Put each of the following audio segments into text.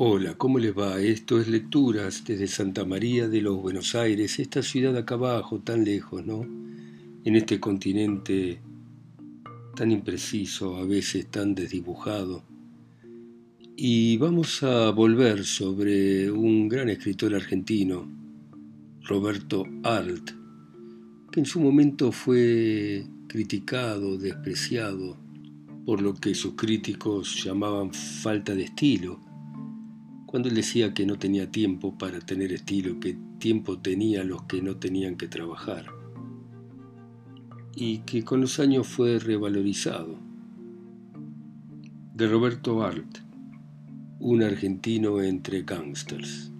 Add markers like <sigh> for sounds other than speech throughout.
Hola, ¿cómo les va? Esto es Lecturas desde Santa María de los Buenos Aires, esta ciudad acá abajo, tan lejos, ¿no? En este continente tan impreciso, a veces tan desdibujado. Y vamos a volver sobre un gran escritor argentino, Roberto Alt, que en su momento fue criticado, despreciado, por lo que sus críticos llamaban falta de estilo cuando él decía que no tenía tiempo para tener estilo, que tiempo tenía los que no tenían que trabajar, y que con los años fue revalorizado. De Roberto Arlt, un argentino entre gangsters.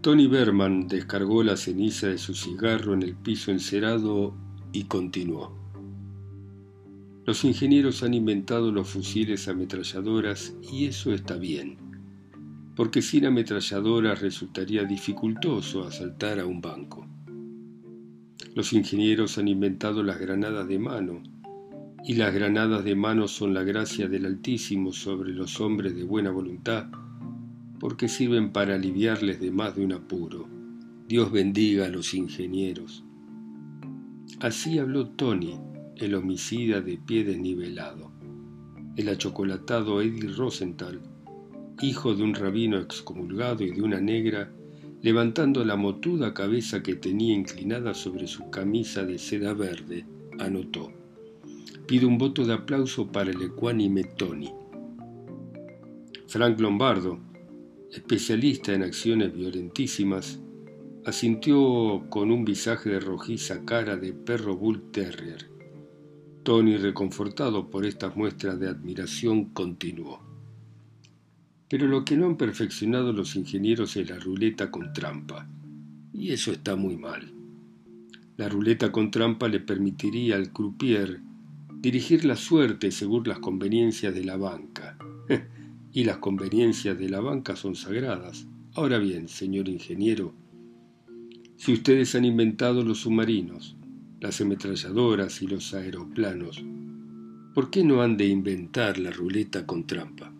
Tony Berman descargó la ceniza de su cigarro en el piso encerado y continuó. Los ingenieros han inventado los fusiles ametralladoras y eso está bien, porque sin ametralladoras resultaría dificultoso asaltar a un banco. Los ingenieros han inventado las granadas de mano, y las granadas de mano son la gracia del Altísimo sobre los hombres de buena voluntad, porque sirven para aliviarles de más de un apuro. Dios bendiga a los ingenieros. Así habló Tony, el homicida de pie desnivelado, el achocolatado Eddie Rosenthal, hijo de un rabino excomulgado y de una negra, levantando la motuda cabeza que tenía inclinada sobre su camisa de seda verde, anotó. Pido un voto de aplauso para el ecuánime Tony. Frank Lombardo, especialista en acciones violentísimas, asintió con un visaje de rojiza cara de perro bull terrier. Tony, reconfortado por estas muestras de admiración, continuó. Pero lo que no han perfeccionado los ingenieros es la ruleta con trampa. Y eso está muy mal. La ruleta con trampa le permitiría al croupier dirigir la suerte según las conveniencias de la banca. <laughs> y las conveniencias de la banca son sagradas. Ahora bien, señor ingeniero, si ustedes han inventado los submarinos, las ametralladoras y los aeroplanos, ¿por qué no han de inventar la ruleta con trampa?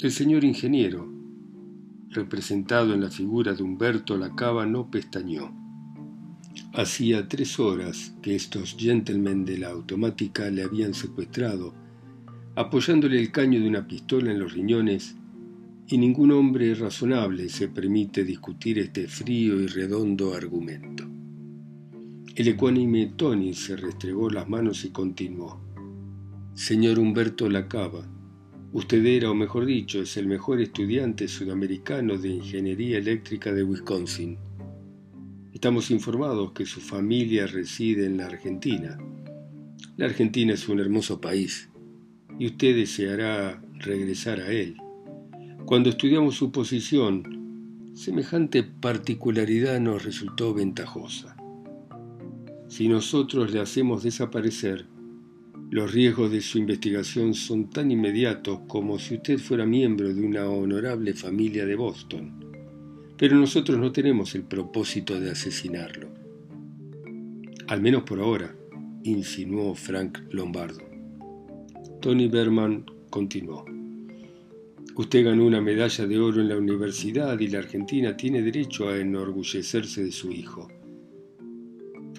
El señor ingeniero, representado en la figura de Humberto Lacaba, no pestañó. Hacía tres horas que estos gentlemen de la automática le habían secuestrado, apoyándole el caño de una pistola en los riñones, y ningún hombre razonable se permite discutir este frío y redondo argumento. El ecuánime Tony se restregó las manos y continuó. Señor Humberto Lacaba, usted era, o mejor dicho, es el mejor estudiante sudamericano de ingeniería eléctrica de Wisconsin. Estamos informados que su familia reside en la Argentina. La Argentina es un hermoso país y usted deseará regresar a él. Cuando estudiamos su posición, semejante particularidad nos resultó ventajosa. Si nosotros le hacemos desaparecer, los riesgos de su investigación son tan inmediatos como si usted fuera miembro de una honorable familia de Boston. Pero nosotros no tenemos el propósito de asesinarlo. Al menos por ahora, insinuó Frank Lombardo. Tony Berman continuó. Usted ganó una medalla de oro en la universidad y la Argentina tiene derecho a enorgullecerse de su hijo.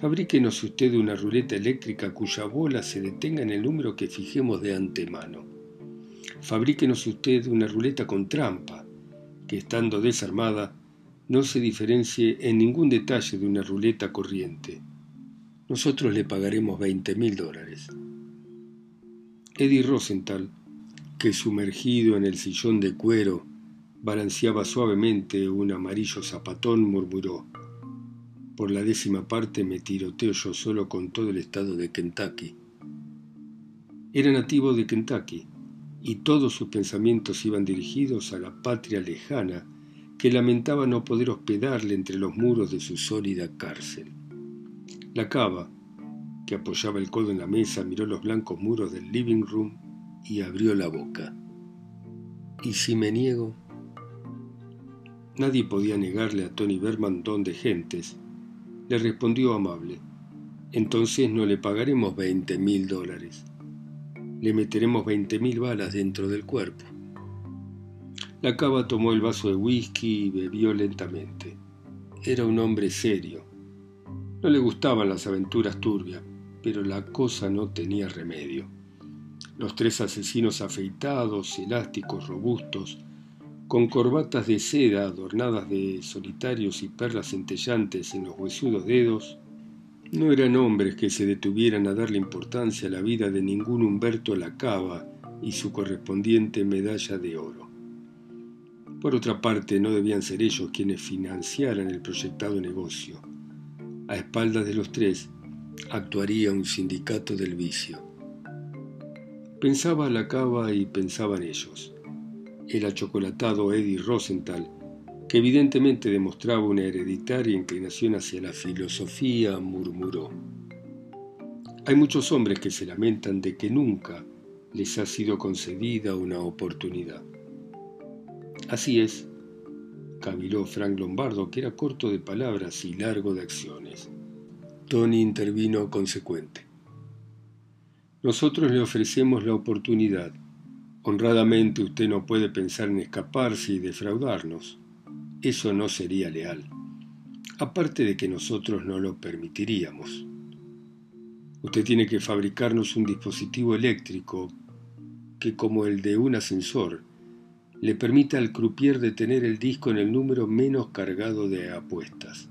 Fabríquenos usted una ruleta eléctrica cuya bola se detenga en el número que fijemos de antemano. Fabríquenos usted una ruleta con trampa, que estando desarmada no se diferencie en ningún detalle de una ruleta corriente. Nosotros le pagaremos veinte mil dólares. Eddie Rosenthal, que sumergido en el sillón de cuero balanceaba suavemente un amarillo zapatón, murmuró por la décima parte me tiroteo yo solo con todo el estado de Kentucky. Era nativo de Kentucky y todos sus pensamientos iban dirigidos a la patria lejana que lamentaba no poder hospedarle entre los muros de su sólida cárcel. La cava, que apoyaba el codo en la mesa, miró los blancos muros del living room y abrió la boca. ¿Y si me niego? Nadie podía negarle a Tony Berman don de gentes, le respondió amable. Entonces no le pagaremos veinte mil dólares. Le meteremos veinte mil balas dentro del cuerpo. La cava tomó el vaso de whisky y bebió lentamente. Era un hombre serio. No le gustaban las aventuras turbias, pero la cosa no tenía remedio. Los tres asesinos afeitados, elásticos, robustos, con corbatas de seda adornadas de solitarios y perlas centellantes en los huesudos dedos, no eran hombres que se detuvieran a darle importancia a la vida de ningún Humberto Lacava y su correspondiente medalla de oro. Por otra parte, no debían ser ellos quienes financiaran el proyectado negocio. A espaldas de los tres actuaría un sindicato del vicio. Pensaba Lacava y pensaban ellos el achocolatado Eddie Rosenthal, que evidentemente demostraba una hereditaria inclinación hacia la filosofía, murmuró. Hay muchos hombres que se lamentan de que nunca les ha sido concedida una oportunidad. Así es, caviló Frank Lombardo, que era corto de palabras y largo de acciones. Tony intervino consecuente. Nosotros le ofrecemos la oportunidad Honradamente usted no puede pensar en escaparse y defraudarnos. Eso no sería leal. Aparte de que nosotros no lo permitiríamos. Usted tiene que fabricarnos un dispositivo eléctrico que, como el de un ascensor, le permita al croupier detener el disco en el número menos cargado de apuestas.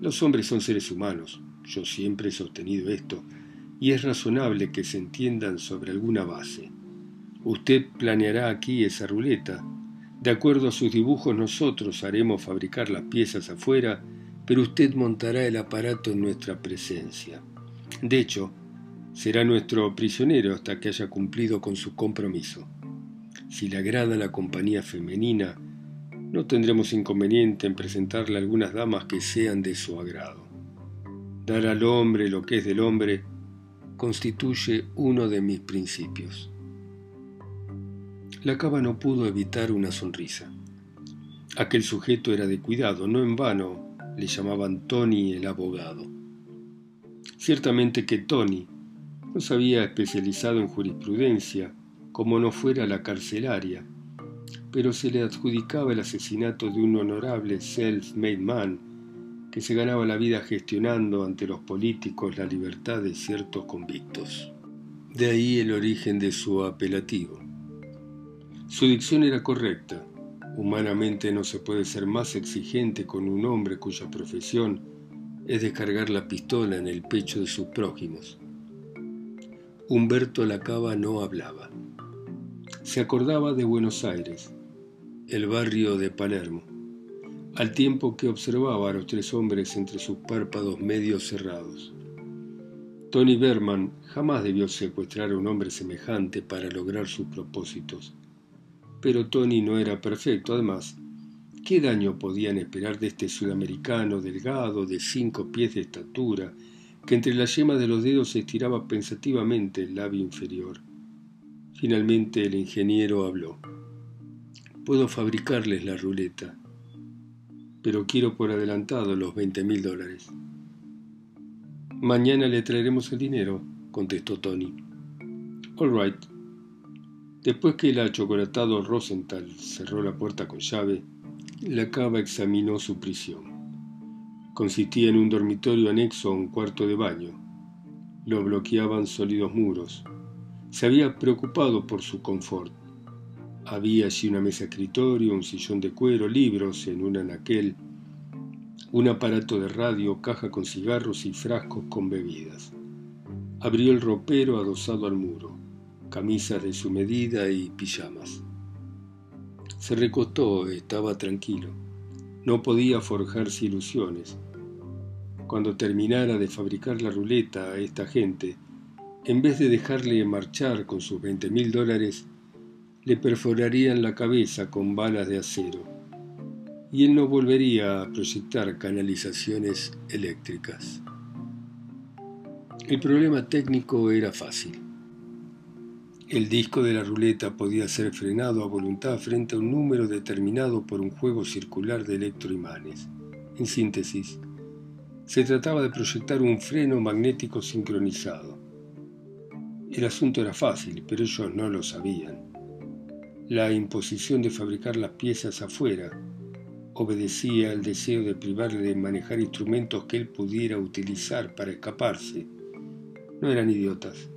Los hombres son seres humanos, yo siempre he sostenido esto, y es razonable que se entiendan sobre alguna base. Usted planeará aquí esa ruleta. De acuerdo a sus dibujos nosotros haremos fabricar las piezas afuera, pero usted montará el aparato en nuestra presencia. De hecho, será nuestro prisionero hasta que haya cumplido con su compromiso. Si le agrada la compañía femenina, no tendremos inconveniente en presentarle algunas damas que sean de su agrado. Dar al hombre lo que es del hombre constituye uno de mis principios. La cava no pudo evitar una sonrisa. Aquel sujeto era de cuidado, no en vano le llamaban Tony el abogado. Ciertamente que Tony no se había especializado en jurisprudencia, como no fuera la carcelaria, pero se le adjudicaba el asesinato de un honorable self-made man que se ganaba la vida gestionando ante los políticos la libertad de ciertos convictos. De ahí el origen de su apelativo. Su dicción era correcta. Humanamente no se puede ser más exigente con un hombre cuya profesión es descargar la pistola en el pecho de sus prójimos. Humberto Lacaba no hablaba. Se acordaba de Buenos Aires, el barrio de Palermo, al tiempo que observaba a los tres hombres entre sus párpados medio cerrados. Tony Berman jamás debió secuestrar a un hombre semejante para lograr sus propósitos pero Tony no era perfecto. Además, ¿qué daño podían esperar de este sudamericano delgado, de cinco pies de estatura, que entre las yemas de los dedos estiraba pensativamente el labio inferior? Finalmente el ingeniero habló. Puedo fabricarles la ruleta, pero quiero por adelantado los veinte mil dólares. Mañana le traeremos el dinero, contestó Tony. All right, Después que el achocolatado Rosenthal cerró la puerta con llave, la cava examinó su prisión. Consistía en un dormitorio anexo a un cuarto de baño. Lo bloqueaban sólidos muros. Se había preocupado por su confort. Había allí una mesa escritorio, un sillón de cuero, libros en un anaquel, un aparato de radio, caja con cigarros y frascos con bebidas. Abrió el ropero adosado al muro camisas de su medida y pijamas. Se recostó, estaba tranquilo. No podía forjarse ilusiones. Cuando terminara de fabricar la ruleta a esta gente, en vez de dejarle marchar con sus veinte mil dólares, le perforarían la cabeza con balas de acero y él no volvería a proyectar canalizaciones eléctricas. El problema técnico era fácil. El disco de la ruleta podía ser frenado a voluntad frente a un número determinado por un juego circular de electroimanes. En síntesis, se trataba de proyectar un freno magnético sincronizado. El asunto era fácil, pero ellos no lo sabían. La imposición de fabricar las piezas afuera obedecía al deseo de privarle de manejar instrumentos que él pudiera utilizar para escaparse. No eran idiotas.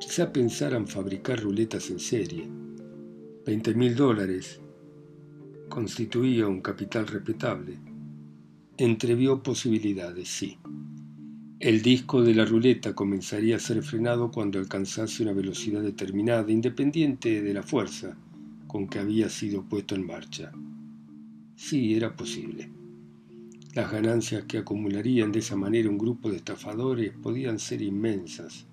Quizá pensaran fabricar ruletas en serie. Veinte mil dólares constituía un capital respetable. Entrevió posibilidades, sí. El disco de la ruleta comenzaría a ser frenado cuando alcanzase una velocidad determinada, independiente de la fuerza con que había sido puesto en marcha. Sí, era posible. Las ganancias que acumularían de esa manera un grupo de estafadores podían ser inmensas.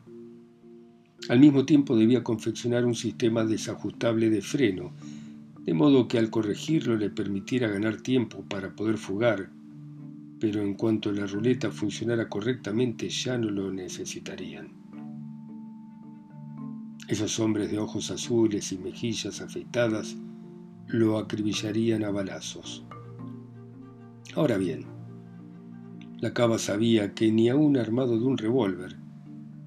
Al mismo tiempo debía confeccionar un sistema desajustable de freno, de modo que al corregirlo le permitiera ganar tiempo para poder fugar pero en cuanto la ruleta funcionara correctamente ya no lo necesitarían. Esos hombres de ojos azules y mejillas afeitadas lo acribillarían a balazos. Ahora bien, la cava sabía que ni aún armado de un revólver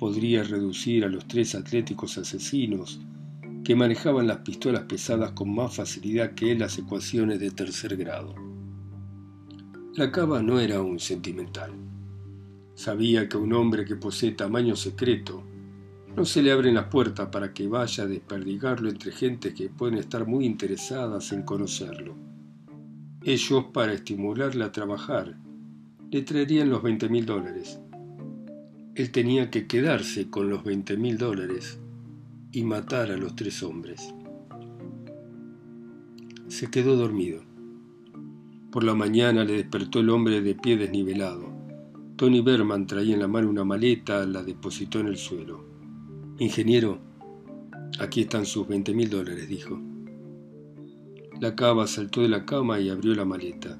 podría reducir a los tres atléticos asesinos que manejaban las pistolas pesadas con más facilidad que las ecuaciones de tercer grado. La cava no era un sentimental. Sabía que a un hombre que posee tamaño secreto no se le abren las puertas para que vaya a desperdigarlo entre gente que pueden estar muy interesadas en conocerlo. Ellos, para estimularle a trabajar, le traerían los 20 mil dólares. Él tenía que quedarse con los 20 mil dólares y matar a los tres hombres. Se quedó dormido. Por la mañana le despertó el hombre de pie desnivelado. Tony Berman traía en la mano una maleta, la depositó en el suelo. Ingeniero, aquí están sus 20 mil dólares, dijo. La cava saltó de la cama y abrió la maleta.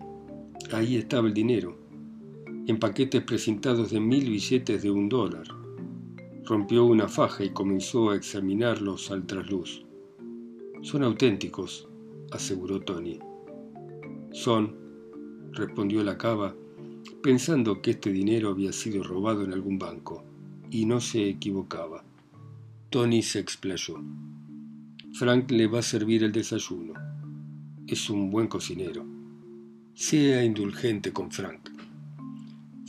Ahí estaba el dinero, en paquetes presentados de mil billetes de un dólar. Rompió una faja y comenzó a examinarlos al trasluz. Son auténticos, aseguró Tony. Son, respondió la cava, pensando que este dinero había sido robado en algún banco, y no se equivocaba. Tony se explayó. Frank le va a servir el desayuno. Es un buen cocinero. Sea indulgente con Frank.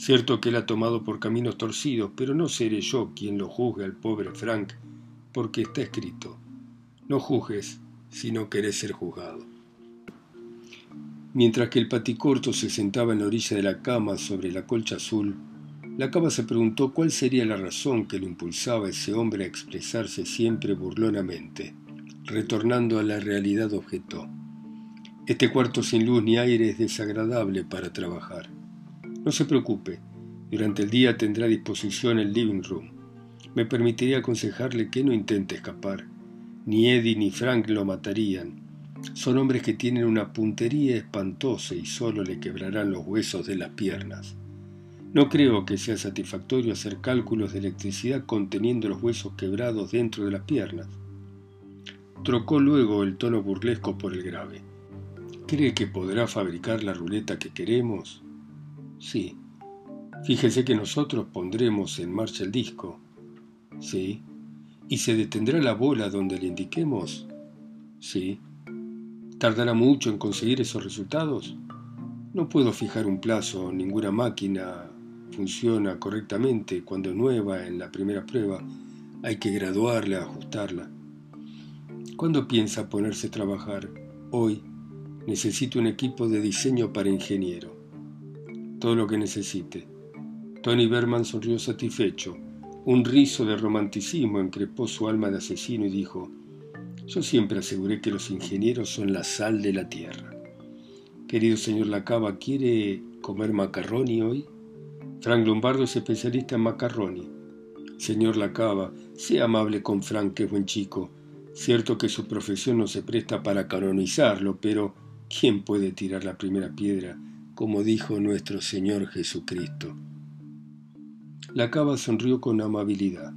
Cierto que él ha tomado por caminos torcidos, pero no seré yo quien lo juzgue al pobre Frank, porque está escrito. No juzgues si no querés ser juzgado. Mientras que el paticorto se sentaba en la orilla de la cama sobre la colcha azul, la cama se preguntó cuál sería la razón que lo impulsaba a ese hombre a expresarse siempre burlonamente. Retornando a la realidad objetó. Este cuarto sin luz ni aire es desagradable para trabajar. No se preocupe, durante el día tendrá a disposición el living room. Me permitiría aconsejarle que no intente escapar. Ni Eddie ni Frank lo matarían, son hombres que tienen una puntería espantosa y solo le quebrarán los huesos de las piernas. No creo que sea satisfactorio hacer cálculos de electricidad conteniendo los huesos quebrados dentro de las piernas. Trocó luego el tono burlesco por el grave. ¿Cree que podrá fabricar la ruleta que queremos? Sí. Fíjese que nosotros pondremos en marcha el disco. Sí. ¿Y se detendrá la bola donde le indiquemos? Sí. ¿Tardará mucho en conseguir esos resultados? No puedo fijar un plazo, ninguna máquina funciona correctamente cuando es nueva en la primera prueba. Hay que graduarla, ajustarla. ¿Cuándo piensa ponerse a trabajar? Hoy. Necesito un equipo de diseño para ingeniero. Todo lo que necesite. Tony Berman sonrió satisfecho. Un rizo de romanticismo encrepó su alma de asesino y dijo, yo siempre aseguré que los ingenieros son la sal de la tierra. Querido señor Lacaba, ¿quiere comer macarroni hoy? Frank Lombardo es especialista en macarroni. Señor Lacaba, sea amable con Frank, que es buen chico. Cierto que su profesión no se presta para canonizarlo, pero ¿quién puede tirar la primera piedra, como dijo nuestro Señor Jesucristo? La cava sonrió con amabilidad.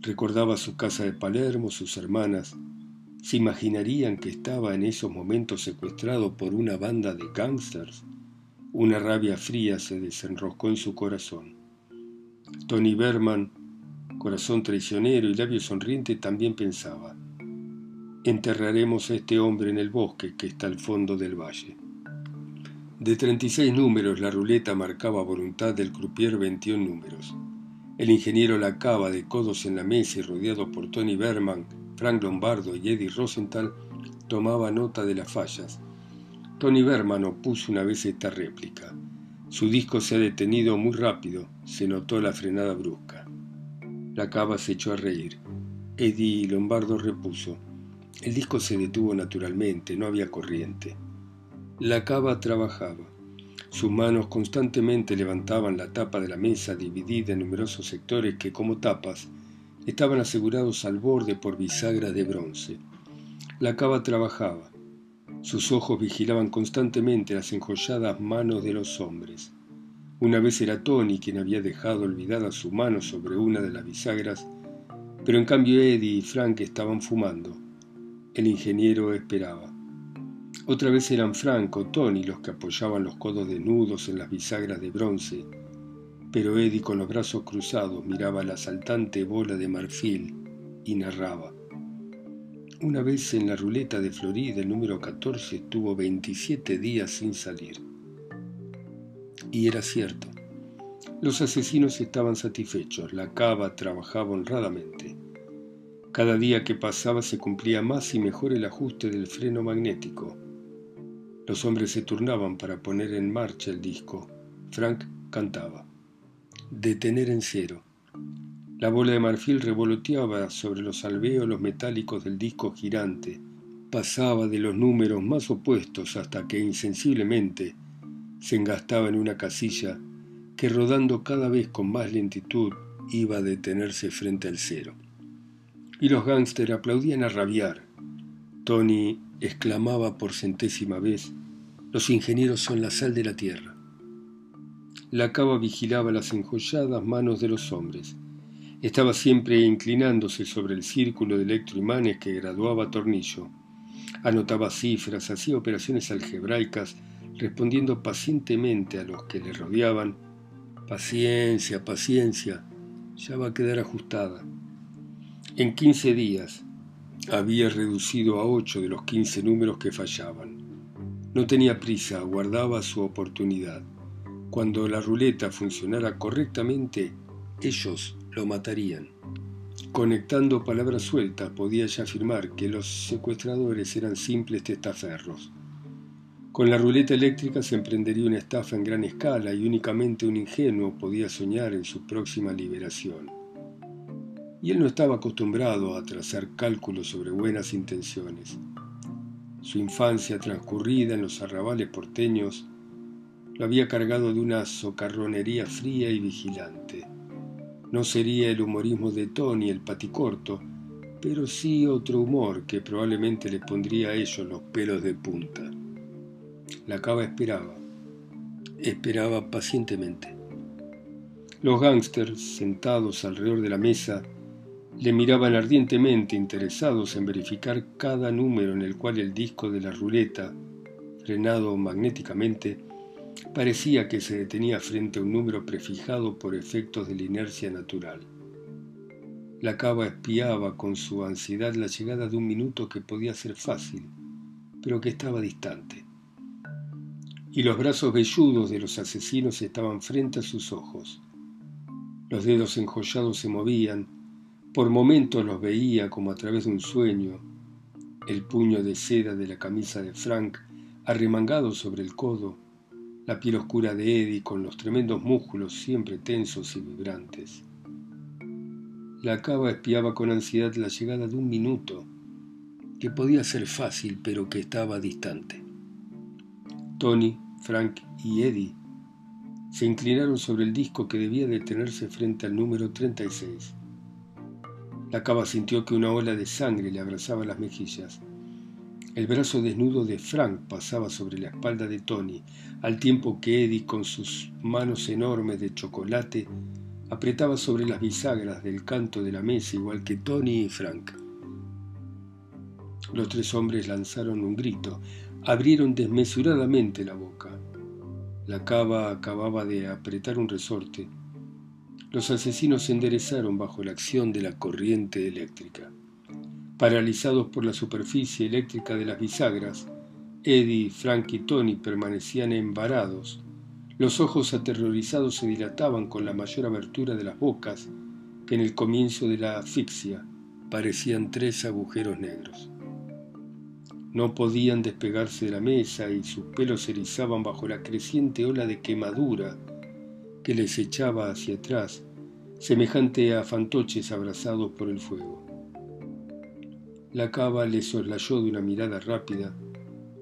Recordaba su casa de Palermo, sus hermanas, ¿Se imaginarían que estaba en esos momentos secuestrado por una banda de gángsters? Una rabia fría se desenroscó en su corazón. Tony Berman, corazón traicionero y labio sonriente, también pensaba. enterraremos a este hombre en el bosque que está al fondo del valle. De 36 números, la ruleta marcaba voluntad del croupier 21 números. El ingeniero la cava de codos en la mesa y rodeado por Tony Berman, Frank Lombardo y Eddie Rosenthal, tomaba nota de las fallas. Tony Berman opuso una vez esta réplica. Su disco se ha detenido muy rápido, se notó la frenada brusca. La cava se echó a reír. Eddie Lombardo repuso. El disco se detuvo naturalmente, no había corriente. La cava trabajaba. Sus manos constantemente levantaban la tapa de la mesa dividida en numerosos sectores que, como tapas, estaban asegurados al borde por bisagras de bronce. La cava trabajaba. Sus ojos vigilaban constantemente las enjolladas manos de los hombres. Una vez era Tony quien había dejado olvidada su mano sobre una de las bisagras, pero en cambio Eddie y Frank estaban fumando. El ingeniero esperaba. Otra vez eran Frank o Tony los que apoyaban los codos desnudos en las bisagras de bronce, pero Eddie con los brazos cruzados miraba la saltante bola de marfil y narraba. Una vez en la ruleta de Florida el número 14 estuvo 27 días sin salir. Y era cierto. Los asesinos estaban satisfechos, la cava trabajaba honradamente. Cada día que pasaba se cumplía más y mejor el ajuste del freno magnético. Los hombres se turnaban para poner en marcha el disco. Frank cantaba. Detener en cero. La bola de marfil revoloteaba sobre los alvéolos metálicos del disco girante. Pasaba de los números más opuestos hasta que insensiblemente se engastaba en una casilla que rodando cada vez con más lentitud iba a detenerse frente al cero. Y los gángster aplaudían a rabiar. Tony exclamaba por centésima vez los ingenieros son la sal de la tierra. La cava vigilaba las enjolladas manos de los hombres. Estaba siempre inclinándose sobre el círculo de electroimanes que graduaba tornillo. Anotaba cifras, hacía operaciones algebraicas, respondiendo pacientemente a los que le rodeaban. Paciencia, paciencia, ya va a quedar ajustada. En quince días había reducido a ocho de los quince números que fallaban. No tenía prisa, aguardaba su oportunidad. Cuando la ruleta funcionara correctamente, ellos lo matarían. Conectando palabras sueltas, podía ya afirmar que los secuestradores eran simples testaferros. Con la ruleta eléctrica se emprendería una estafa en gran escala y únicamente un ingenuo podía soñar en su próxima liberación. Y él no estaba acostumbrado a trazar cálculos sobre buenas intenciones. Su infancia transcurrida en los arrabales porteños lo había cargado de una socarronería fría y vigilante. No sería el humorismo de Tony el paticorto, pero sí otro humor que probablemente le pondría a ellos los pelos de punta. La cava esperaba, esperaba pacientemente. Los gángsters, sentados alrededor de la mesa, le miraban ardientemente interesados en verificar cada número en el cual el disco de la ruleta, frenado magnéticamente, parecía que se detenía frente a un número prefijado por efectos de la inercia natural. La cava espiaba con su ansiedad la llegada de un minuto que podía ser fácil, pero que estaba distante. Y los brazos velludos de los asesinos estaban frente a sus ojos. Los dedos enjollados se movían, por momentos los veía como a través de un sueño, el puño de seda de la camisa de Frank arremangado sobre el codo, la piel oscura de Eddie con los tremendos músculos siempre tensos y vibrantes. La cava espiaba con ansiedad la llegada de un minuto, que podía ser fácil pero que estaba distante. Tony, Frank y Eddie se inclinaron sobre el disco que debía detenerse frente al número 36. La cava sintió que una ola de sangre le abrazaba las mejillas. El brazo desnudo de Frank pasaba sobre la espalda de Tony, al tiempo que Eddie, con sus manos enormes de chocolate, apretaba sobre las bisagras del canto de la mesa igual que Tony y Frank. Los tres hombres lanzaron un grito, abrieron desmesuradamente la boca. La cava acababa de apretar un resorte los asesinos se enderezaron bajo la acción de la corriente eléctrica. Paralizados por la superficie eléctrica de las bisagras, Eddie, Frank y Tony permanecían embarados. Los ojos aterrorizados se dilataban con la mayor abertura de las bocas, que en el comienzo de la asfixia parecían tres agujeros negros. No podían despegarse de la mesa y sus pelos se erizaban bajo la creciente ola de quemadura que les echaba hacia atrás, semejante a fantoches abrazados por el fuego. La cava le soslayó de una mirada rápida,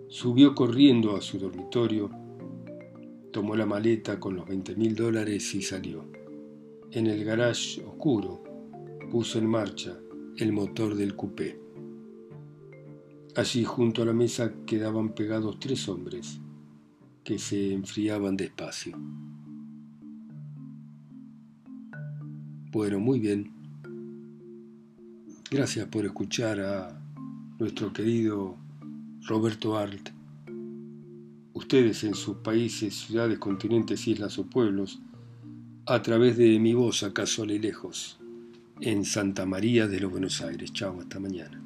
subió corriendo a su dormitorio, tomó la maleta con los veinte mil dólares y salió. En el garage oscuro puso en marcha el motor del coupé. Allí junto a la mesa quedaban pegados tres hombres que se enfriaban despacio. Bueno, muy bien. Gracias por escuchar a nuestro querido Roberto Arlt. Ustedes en sus países, ciudades, continentes, islas o pueblos, a través de mi voz, acaso le lejos, en Santa María de los Buenos Aires. Chao, hasta mañana.